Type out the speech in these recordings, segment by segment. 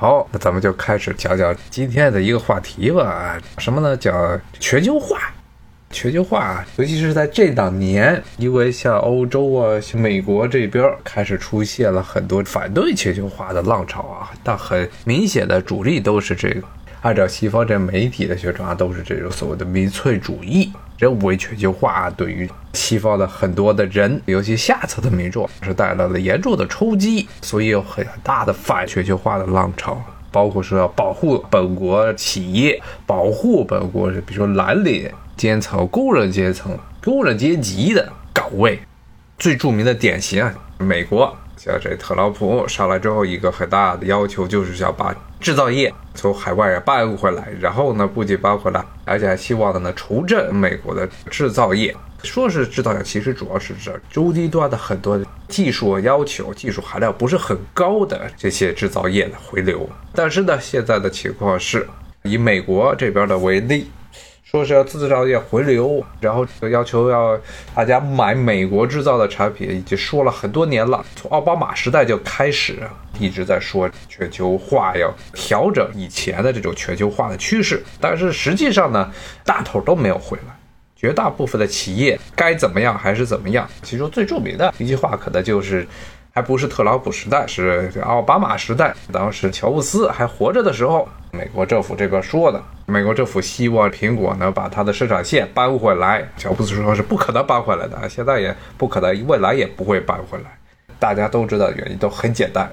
好，那咱们就开始讲讲今天的一个话题吧。什么呢？叫全球化。全球化，尤其是在这两年，因为像欧洲啊、像美国这边开始出现了很多反对全球化的浪潮啊，但很明显的主力都是这个。按照西方这媒体的宣传，都是这种所谓的民粹主义，认为全球化对于西方的很多的人，尤其下层的民众，是带来了严重的冲击，所以有很大的反全球化的浪潮，包括说要保护本国企业，保护本国，比如说蓝领。阶层、工人阶层、工人阶级的岗位，最著名的典型啊，美国像这特朗普上来之后，一个很大的要求就是想把制造业从海外搬回来，然后呢，不仅搬回来，而且还希望呢重振美国的制造业。说是制造业，其实主要是指中低端的很多技术要求、技术含量不是很高的这些制造业的回流。但是呢，现在的情况是以美国这边的为例。说是要制造业回流，然后要求要大家买美国制造的产品，已经说了很多年了。从奥巴马时代就开始一直在说全球化要调整以前的这种全球化的趋势，但是实际上呢，大头都没有回来。绝大部分的企业该怎么样还是怎么样。其中最著名的一句话，可能就是还不是特朗普时代，是奥巴马时代，当时乔布斯还活着的时候。美国政府这边说的，美国政府希望苹果呢把它的生产线搬回来。乔布斯说是不可能搬回来的，现在也不可能，未来也不会搬回来。大家都知道原因都很简单，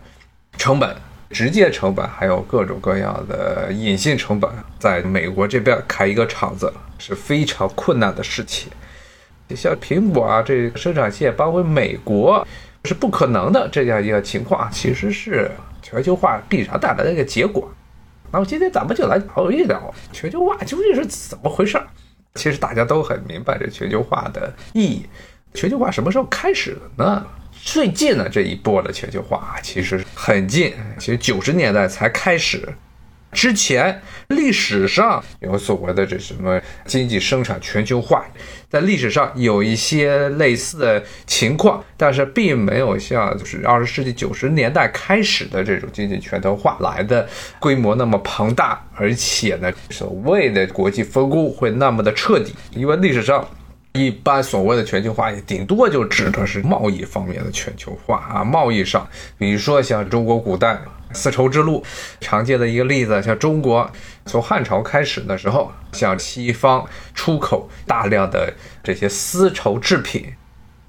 成本、直接成本还有各种各样的隐性成本，在美国这边开一个厂子是非常困难的事情。你像苹果啊，这生产线搬回美国是不可能的这样一个情况，其实是全球化必然带来的一个结果。那么今天咱们就来聊一聊全球化究竟是怎么回事儿。其实大家都很明白这全球化的意义。全球化什么时候开始的呢？最近的这一波的全球化其实很近，其实九十年代才开始。之前历史上有所谓的这什么经济生产全球化，在历史上有一些类似的情况，但是并没有像就是二十世纪九十年代开始的这种经济全球化来的规模那么庞大，而且呢，所谓的国际分工会那么的彻底。因为历史上一般所谓的全球化，也顶多就指的是贸易方面的全球化啊，贸易上，比如说像中国古代。丝绸之路常见的一个例子，像中国从汉朝开始的时候，向西方出口大量的这些丝绸制品，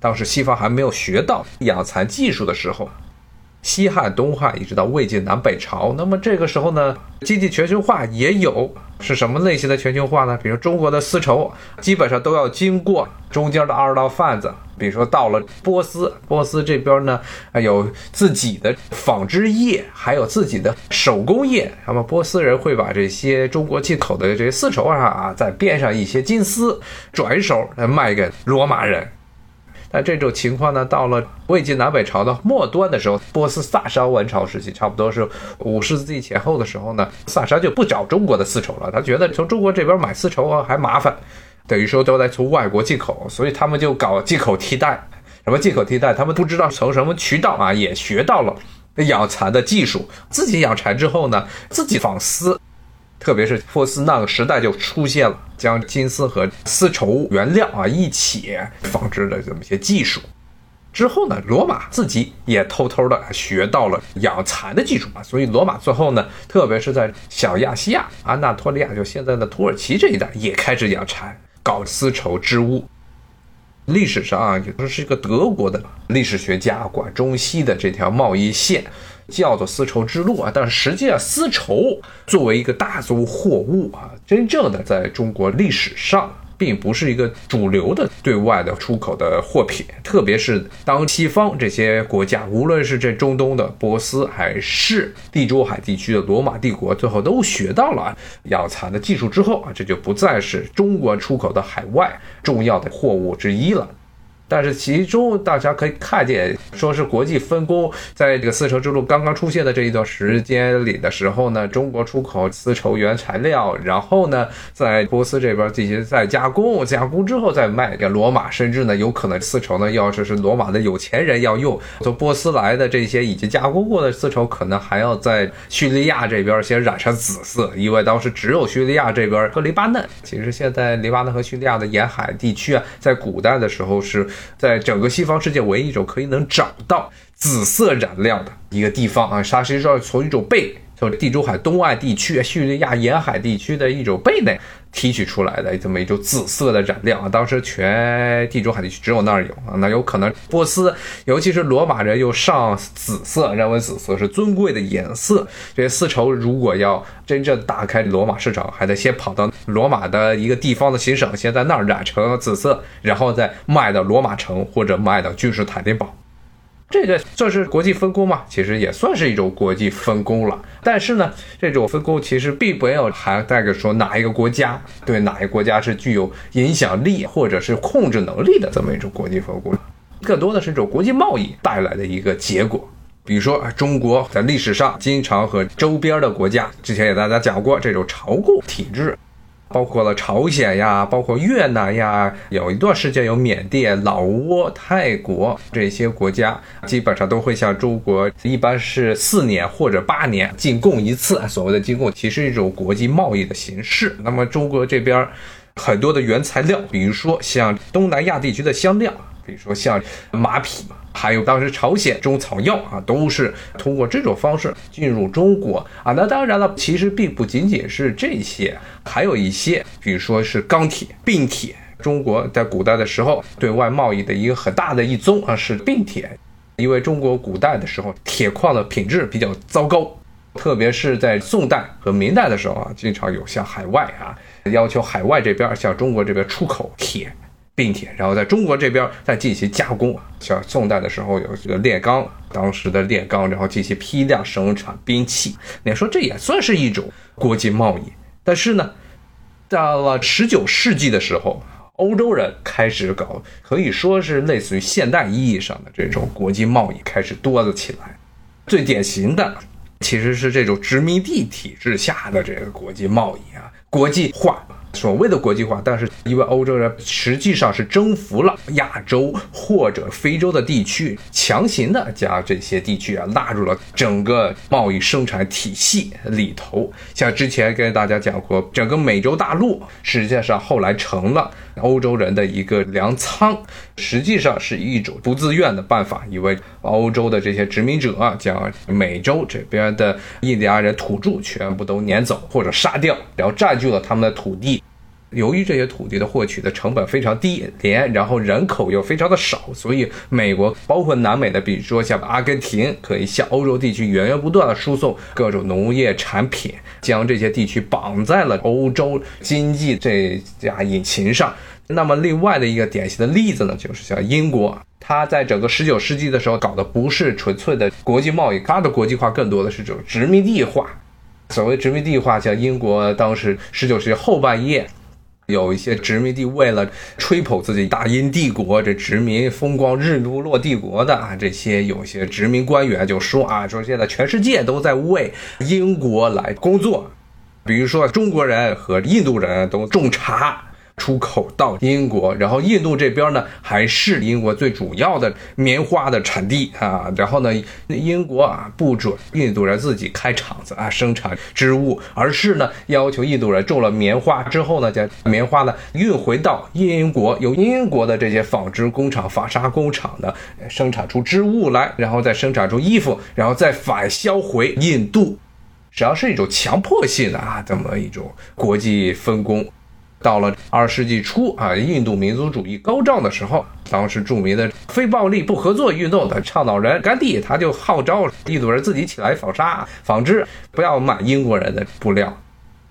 当时西方还没有学到养蚕技术的时候。西汉、东汉一直到魏晋南北朝，那么这个时候呢，经济全球化也有是什么类型的全球化呢？比如中国的丝绸，基本上都要经过中间的二道贩子，比如说到了波斯，波斯这边呢，有自己的纺织业，还有自己的手工业，那么波斯人会把这些中国进口的这些丝绸啊啊，再编上一些金丝，转手来卖给罗马人。但这种情况呢，到了魏晋南北朝的末端的时候，波斯萨珊王朝时期，差不多是五世纪前后的时候呢，萨珊就不找中国的丝绸了，他觉得从中国这边买丝绸啊还麻烦，等于说都在从外国进口，所以他们就搞进口替代。什么进口替代？他们不知道从什么渠道啊，也学到了养蚕的技术，自己养蚕之后呢，自己纺丝。特别是波斯那个时代就出现了将金丝和丝绸原料啊一起纺织的这么些技术。之后呢，罗马自己也偷偷的学到了养蚕的技术啊，所以罗马最后呢，特别是在小亚细亚、安纳托利亚，就现在的土耳其这一带，也开始养蚕，搞丝绸织物。历史上啊，也说是一个德国的历史学家管中西的这条贸易线。叫做丝绸之路啊，但是实际上丝绸作为一个大宗货物啊，真正的在中国历史上并不是一个主流的对外的出口的货品。特别是当西方这些国家，无论是这中东的波斯，还是地中海地区的罗马帝国，最后都学到了养蚕的技术之后啊，这就不再是中国出口的海外重要的货物之一了。但是其中大家可以看见，说是国际分工，在这个丝绸之路刚刚出现的这一段时间里的时候呢，中国出口丝绸原材料，然后呢，在波斯这边进行再加工，加工之后再卖给罗马，甚至呢，有可能丝绸呢，要是是罗马的有钱人要用，从波斯来的这些已经加工过的丝绸，可能还要在叙利亚这边先染上紫色，因为当时只有叙利亚这边和黎巴嫩，其实现在黎巴嫩和叙利亚的沿海地区啊，在古代的时候是。在整个西方世界唯一一种可以能找到紫色染料的一个地方啊，它实际上从一种贝，从地中海东岸地区、叙利亚沿海地区的一种贝类提取出来的这么一种紫色的染料啊。当时全地中海地区只有那儿有啊，那有可能波斯，尤其是罗马人又上紫色，认为紫色是尊贵的颜色。这些丝绸如果要真正打开罗马市场，还得先跑到罗马的一个地方的行省，先在那儿染成紫色，然后再卖到罗马城或者卖到君士坦丁堡。这个算是国际分工吗？其实也算是一种国际分工了。但是呢，这种分工其实并没有还带着说哪一个国家对哪一个国家是具有影响力或者是控制能力的这么一种国际分工，更多的是这种国际贸易带来的一个结果。比如说，中国在历史上经常和周边的国家，之前也大家讲过这种朝贡体制。包括了朝鲜呀，包括越南呀，有一段时间有缅甸、老挝、泰国这些国家，基本上都会向中国，一般是四年或者八年进贡一次。所谓的进贡，其实一种国际贸易的形式。那么中国这边很多的原材料，比如说像东南亚地区的香料，比如说像马匹。还有当时朝鲜中草药啊，都是通过这种方式进入中国啊。那当然了，其实并不仅仅是这些，还有一些，比如说是钢铁、并铁。中国在古代的时候，对外贸易的一个很大的一宗啊是并铁，因为中国古代的时候铁矿的品质比较糟糕，特别是在宋代和明代的时候啊，经常有向海外啊要求海外这边向中国这边出口铁。并且，然后在中国这边再进行加工像宋代的时候有这个炼钢，当时的炼钢，然后进行批量生产兵器。你说这也算是一种国际贸易。但是呢，到了十九世纪的时候，欧洲人开始搞，可以说是类似于现代意义上的这种国际贸易开始多了起来。最典型的其实是这种殖民地体制下的这个国际贸易啊，国际化。所谓的国际化，但是因为欧洲人实际上是征服了亚洲或者非洲的地区，强行的将这些地区啊纳入了整个贸易生产体系里头。像之前跟大家讲过，整个美洲大陆实际上后来成了欧洲人的一个粮仓，实际上是一种不自愿的办法，因为欧洲的这些殖民者啊将美洲这边的印第安人土著全部都撵走或者杀掉，然后占据了他们的土地。由于这些土地的获取的成本非常低廉，然后人口又非常的少，所以美国包括南美的，比如说像阿根廷，可以向欧洲地区源源不断的输送各种农业产品，将这些地区绑在了欧洲经济这架引擎上。那么另外的一个典型的例子呢，就是像英国，它在整个十九世纪的时候搞的不是纯粹的国际贸易，它的国际化更多的是这种殖民地化。所谓殖民地化，像英国当时十九世纪后半叶。有一些殖民地为了吹捧自己大英帝国，这殖民风光日不落帝国的啊，这些有些殖民官员就说啊，说现在全世界都在为英国来工作，比如说中国人和印度人都种茶。出口到英国，然后印度这边呢还是英国最主要的棉花的产地啊。然后呢，英国啊不准印度人自己开厂子啊生产织物，而是呢要求印度人种了棉花之后呢，将棉花呢运回到英国，由英国的这些纺织工厂、纺纱工厂呢生产出织物来，然后再生产出衣服，然后再返销回印度，只要是一种强迫性的啊这么一种国际分工。到了二十世纪初啊，印度民族主义高涨的时候，当时著名的非暴力不合作运动的倡导人甘地，他就号召印度人自己起来纺纱、纺织，不要买英国人的布料。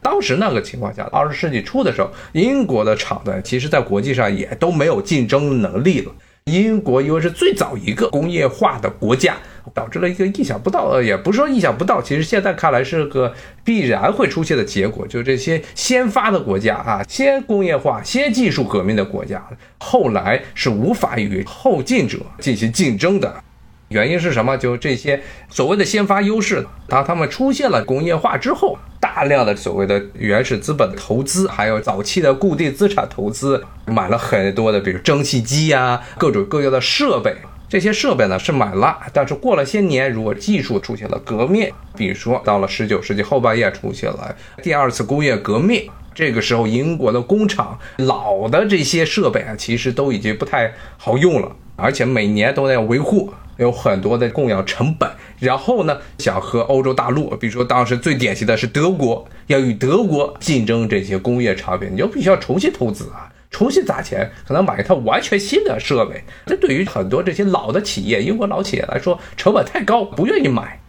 当时那个情况下，二十世纪初的时候，英国的厂子其实在国际上也都没有竞争能力了。英国因为是最早一个工业化的国家，导致了一个意想不到，呃，也不是说意想不到，其实现在看来是个必然会出现的结果，就这些先发的国家啊，先工业化、先技术革命的国家，后来是无法与后进者进行竞争的。原因是什么？就这些所谓的先发优势，当他们出现了工业化之后，大量的所谓的原始资本投资，还有早期的固定资产投资，买了很多的，比如蒸汽机呀，各种各样的设备。这些设备呢是买了，但是过了些年，如果技术出现了革命，比如说到了十九世纪后半叶出现了第二次工业革命，这个时候英国的工厂老的这些设备啊，其实都已经不太好用了，而且每年都在维护。有很多的供养成本，然后呢，想和欧洲大陆，比如说当时最典型的是德国，要与德国竞争这些工业产品，你就必须要重新投资啊，重新砸钱，可能买一套完全新的设备。这对于很多这些老的企业，英国老企业来说，成本太高，不愿意买。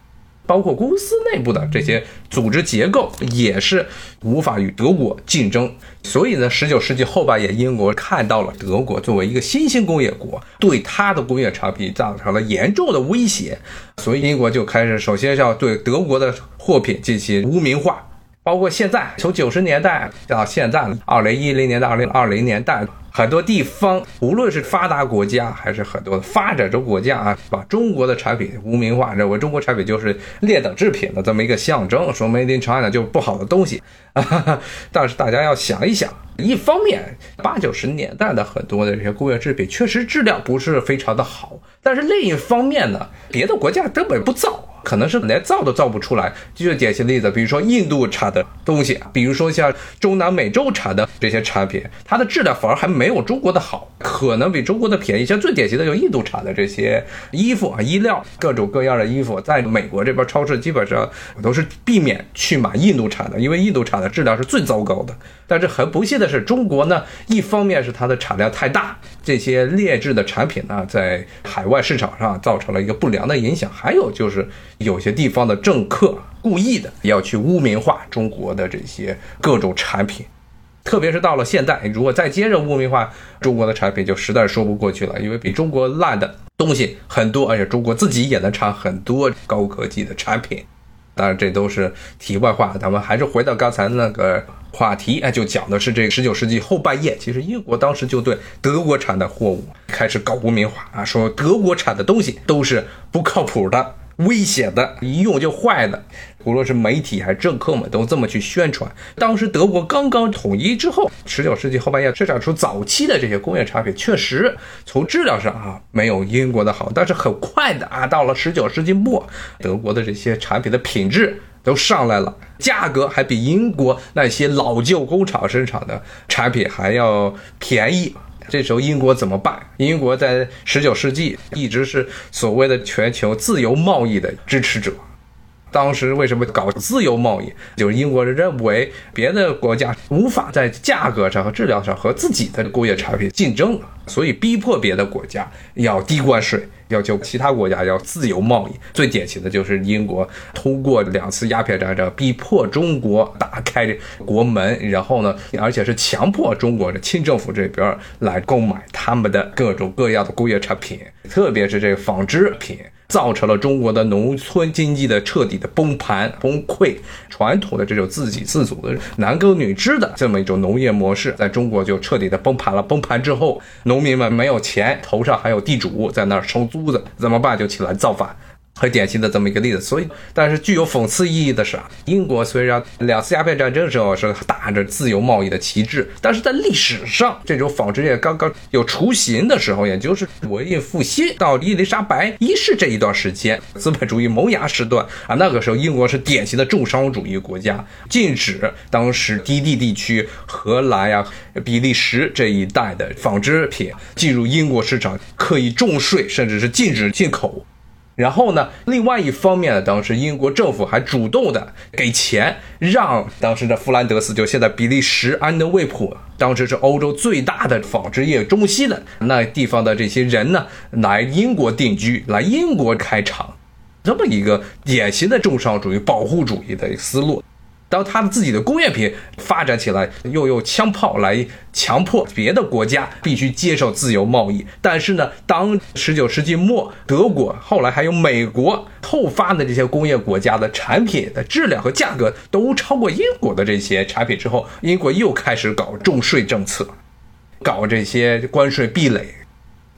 包括公司内部的这些组织结构也是无法与德国竞争，所以呢，十九世纪后半叶，英国看到了德国作为一个新兴工业国，对它的工业产品造成了严重的威胁，所以英国就开始首先要对德国的货品进行无名化，包括现在从九十年代到现在二零一零年到二零二零年代。很多地方，无论是发达国家还是很多的发展中国家啊，把中国的产品污名化，认为中国产品就是劣等制品的这么一个象征，说 Made in China 就不好的东西。但是大家要想一想，一方面八九十年代的很多的这些工业制品确实质量不是非常的好，但是另一方面呢，别的国家根本不造。可能是连造都造不出来，就是典型例子，比如说印度产的东西，比如说像中南美洲产的这些产品，它的质量反而还没有中国的好，可能比中国的便宜。像最典型的就印度产的这些衣服啊、衣料，各种各样的衣服，在美国这边超市基本上都是避免去买印度产的，因为印度产的质量是最糟糕的。但是很不幸的是，中国呢，一方面是它的产量太大，这些劣质的产品呢，在海外市场上造成了一个不良的影响，还有就是。有些地方的政客故意的要去污名化中国的这些各种产品，特别是到了现代，如果再接着污名化中国的产品，就实在说不过去了。因为比中国烂的东西很多，而且中国自己也能产很多高科技的产品。当然，这都是题外话。咱们还是回到刚才那个话题，哎，就讲的是这个十九世纪后半叶，其实英国当时就对德国产的货物开始搞污名化啊，说德国产的东西都是不靠谱的。危险的，一用就坏的，无论是媒体还是政客们都这么去宣传。当时德国刚刚统一之后，十九世纪后半叶生产出早期的这些工业产品，确实从质量上啊没有英国的好，但是很快的啊，到了十九世纪末，德国的这些产品的品质都上来了，价格还比英国那些老旧工厂生产的产品还要便宜。这时候英国怎么办？英国在十九世纪一直是所谓的全球自由贸易的支持者。当时为什么搞自由贸易？就是英国人认为别的国家无法在价格上和质量上和自己的工业产品竞争，所以逼迫别的国家要低关税。要求其他国家要自由贸易，最典型的就是英国通过两次鸦片战争逼迫中国打开国门，然后呢，而且是强迫中国的清政府这边来购买他们的各种各样的工业产品，特别是这个纺织品。造成了中国的农村经济的彻底的崩盘崩溃，传统的这种自给自足的男耕女织的这么一种农业模式，在中国就彻底的崩盘了。崩盘之后，农民们没有钱，头上还有地主在那儿收租子，怎么办？就起来造反。很典型的这么一个例子，所以，但是具有讽刺意义的是啊，英国虽然两次鸦片战争时候是打着自由贸易的旗帜，但是在历史上，这种纺织业刚刚有雏形的时候，也就是文艺复兴到伊丽莎白一世这一段时间，资本主义萌芽时段啊，那个时候英国是典型的重商主义国家，禁止当时低地地区荷兰呀、比利时这一带的纺织品进入英国市场，刻意重税，甚至是禁止进口。然后呢？另外一方面呢，当时英国政府还主动的给钱，让当时的弗兰德斯，就现在比利时安德卫普，当时是欧洲最大的纺织业中心的那地方的这些人呢，来英国定居，来英国开厂，这么一个典型的重商主义、保护主义的思路。当他的自己的工业品发展起来，又用枪炮来强迫别的国家必须接受自由贸易。但是呢，当十九世纪末德国后来还有美国后发的这些工业国家的产品的质量和价格都超过英国的这些产品之后，英国又开始搞重税政策，搞这些关税壁垒。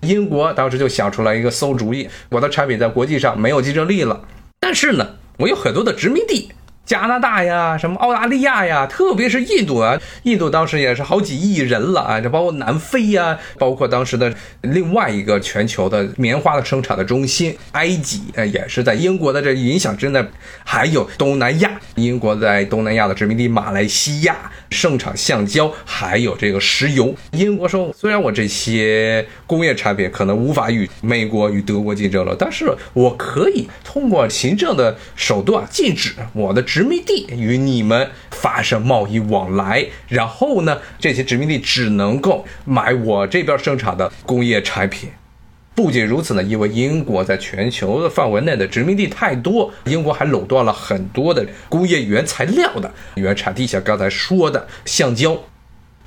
英国当时就想出来一个馊主意：我的产品在国际上没有竞争力了，但是呢，我有很多的殖民地。加拿大呀，什么澳大利亚呀，特别是印度啊，印度当时也是好几亿人了啊，这包括南非呀，包括当时的另外一个全球的棉花的生产的中心埃及，呃，也是在英国的这影响之内，还有东南亚，英国在东南亚的殖民地马来西亚盛产橡胶，还有这个石油。英国说，虽然我这些工业产品可能无法与美国与德国竞争了，但是我可以通过行政的手段禁止我的殖。民地与你们发生贸易往来，然后呢，这些殖民地只能够买我这边生产的工业产品。不仅如此呢，因为英国在全球的范围内的殖民地太多，英国还垄断了很多的工业原材料的原产地，像刚才说的橡胶，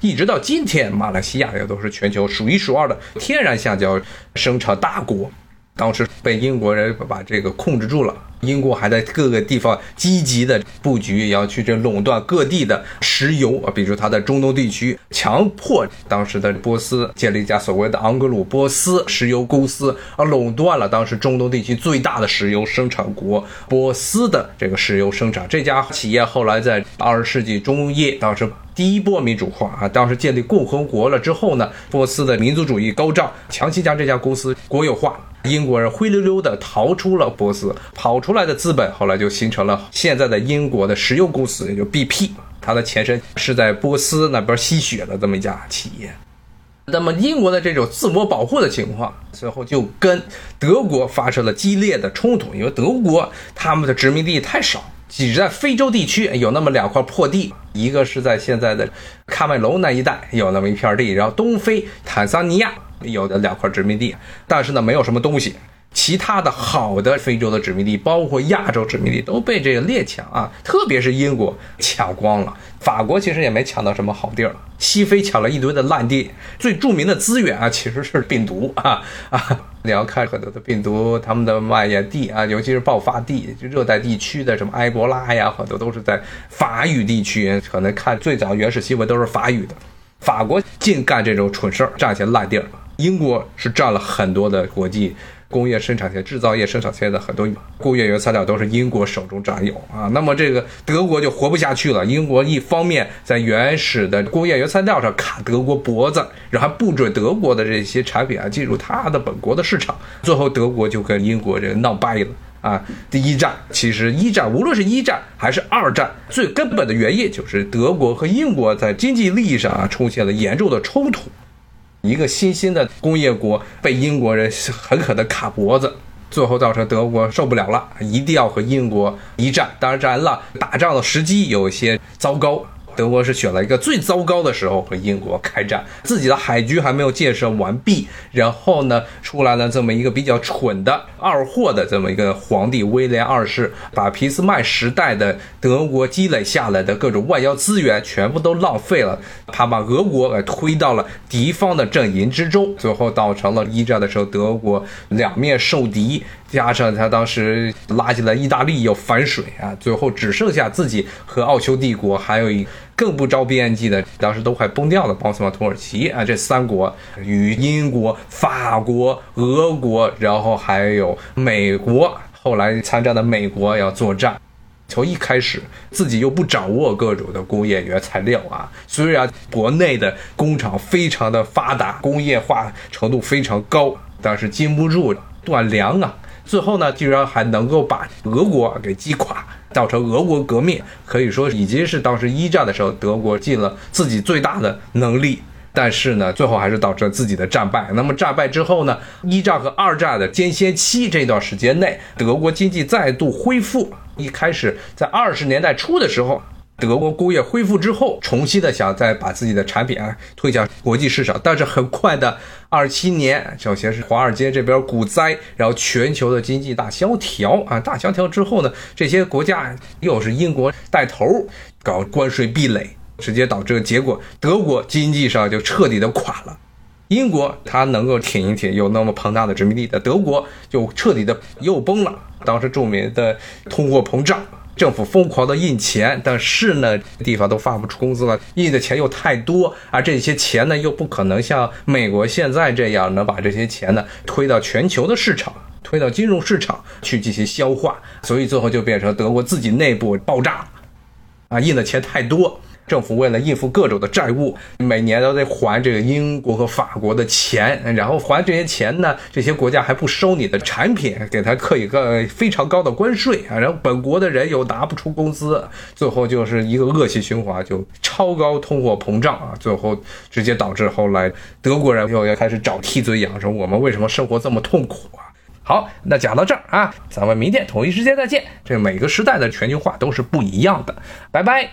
一直到今天，马来西亚也都是全球数一数二的天然橡胶生产大国。当时被英国人把这个控制住了，英国还在各个地方积极的布局，也要去这垄断各地的石油啊，比如他在中东地区强迫当时的波斯建立一家所谓的昂格鲁波斯石油公司，啊垄断了当时中东地区最大的石油生产国波斯的这个石油生产。这家企业后来在二十世纪中叶，当时第一波民主化啊，当时建立共和国了之后呢，波斯的民族主义高涨，强行将这家公司国有化。英国人灰溜溜的逃出了波斯，跑出来的资本后来就形成了现在的英国的石油公司，也就 BP。它的前身是在波斯那边吸血的这么一家企业。那么英国的这种自我保护的情况，最后就跟德国发生了激烈的冲突，因为德国他们的殖民地太少，只在非洲地区有那么两块破地，一个是在现在的喀麦隆那一带有那么一片地，然后东非坦桑尼亚。有的两块殖民地，但是呢，没有什么东西。其他的好的非洲的殖民地，包括亚洲殖民地，都被这个列强啊，特别是英国抢光了。法国其实也没抢到什么好地儿，西非抢了一堆的烂地。最著名的资源啊，其实是病毒啊 啊！你要看很多的病毒，他们的蔓延地啊，尤其是爆发地，就热带地区的什么埃博拉呀，很多都是在法语地区。可能看最早原始新闻都是法语的。法国净干这种蠢事儿，占些烂地儿。英国是占了很多的国际工业生产线、制造业生产线的很多工业原材料都是英国手中占有啊。那么这个德国就活不下去了。英国一方面在原始的工业原材料上卡德国脖子，然后还不准德国的这些产品啊进入他的本国的市场，最后德国就跟英国这个闹掰了啊。第一战其实一战无论是一战还是二战，最根本的原因就是德国和英国在经济利益上啊出现了严重的冲突。一个新兴的工业国被英国人狠狠地卡脖子，最后造成德国受不了了，一定要和英国一战。当然了，打仗的时机有些糟糕。德国是选了一个最糟糕的时候和英国开战，自己的海军还没有建设完毕，然后呢，出来了这么一个比较蠢的二货的这么一个皇帝威廉二世，把俾斯麦时代的德国积累下来的各种外交资源全部都浪费了，他把俄国给推到了敌方的阵营之中，最后造成了一战的时候德国两面受敌。加上他当时拉进来意大利又反水啊，最后只剩下自己和奥匈帝国，还有一更不着边际的，当时都快崩掉的奥斯曼土耳其啊，这三国与英国、法国、俄国，然后还有美国，后来参战的美国要作战。从一开始自己又不掌握各种的工业原材料啊，虽然国内的工厂非常的发达，工业化程度非常高，但是禁不住断粮啊。最后呢，居然还能够把俄国给击垮，造成俄国革命，可以说已经是当时一战的时候德国尽了自己最大的能力。但是呢，最后还是导致了自己的战败。那么战败之后呢，一战和二战的间歇期这段时间内，德国经济再度恢复。一开始在二十年代初的时候。德国工业恢复之后，重新的想再把自己的产品啊推向国际市场，但是很快的，二七年首先是华尔街这边股灾，然后全球的经济大萧条啊，大萧条之后呢，这些国家又是英国带头搞关税壁垒，直接导致结果，德国经济上就彻底的垮了。英国它能够挺一挺，有那么庞大的殖民地的德国就彻底的又崩了。当时著名的通货膨胀。政府疯狂的印钱，但是呢，地方都发不出工资了，印的钱又太多，而这些钱呢，又不可能像美国现在这样能把这些钱呢推到全球的市场，推到金融市场去进行消化，所以最后就变成德国自己内部爆炸，啊，印的钱太多。政府为了应付各种的债务，每年都得还这个英国和法国的钱，然后还这些钱呢，这些国家还不收你的产品，给他刻一个非常高的关税啊，然后本国的人又拿不出工资，最后就是一个恶性循环，就超高通货膨胀啊，最后直接导致后来德国人又要开始找替罪羊，说我们为什么生活这么痛苦啊？好，那讲到这儿啊，咱们明天同一时间再见。这每个时代的全球化都是不一样的，拜拜。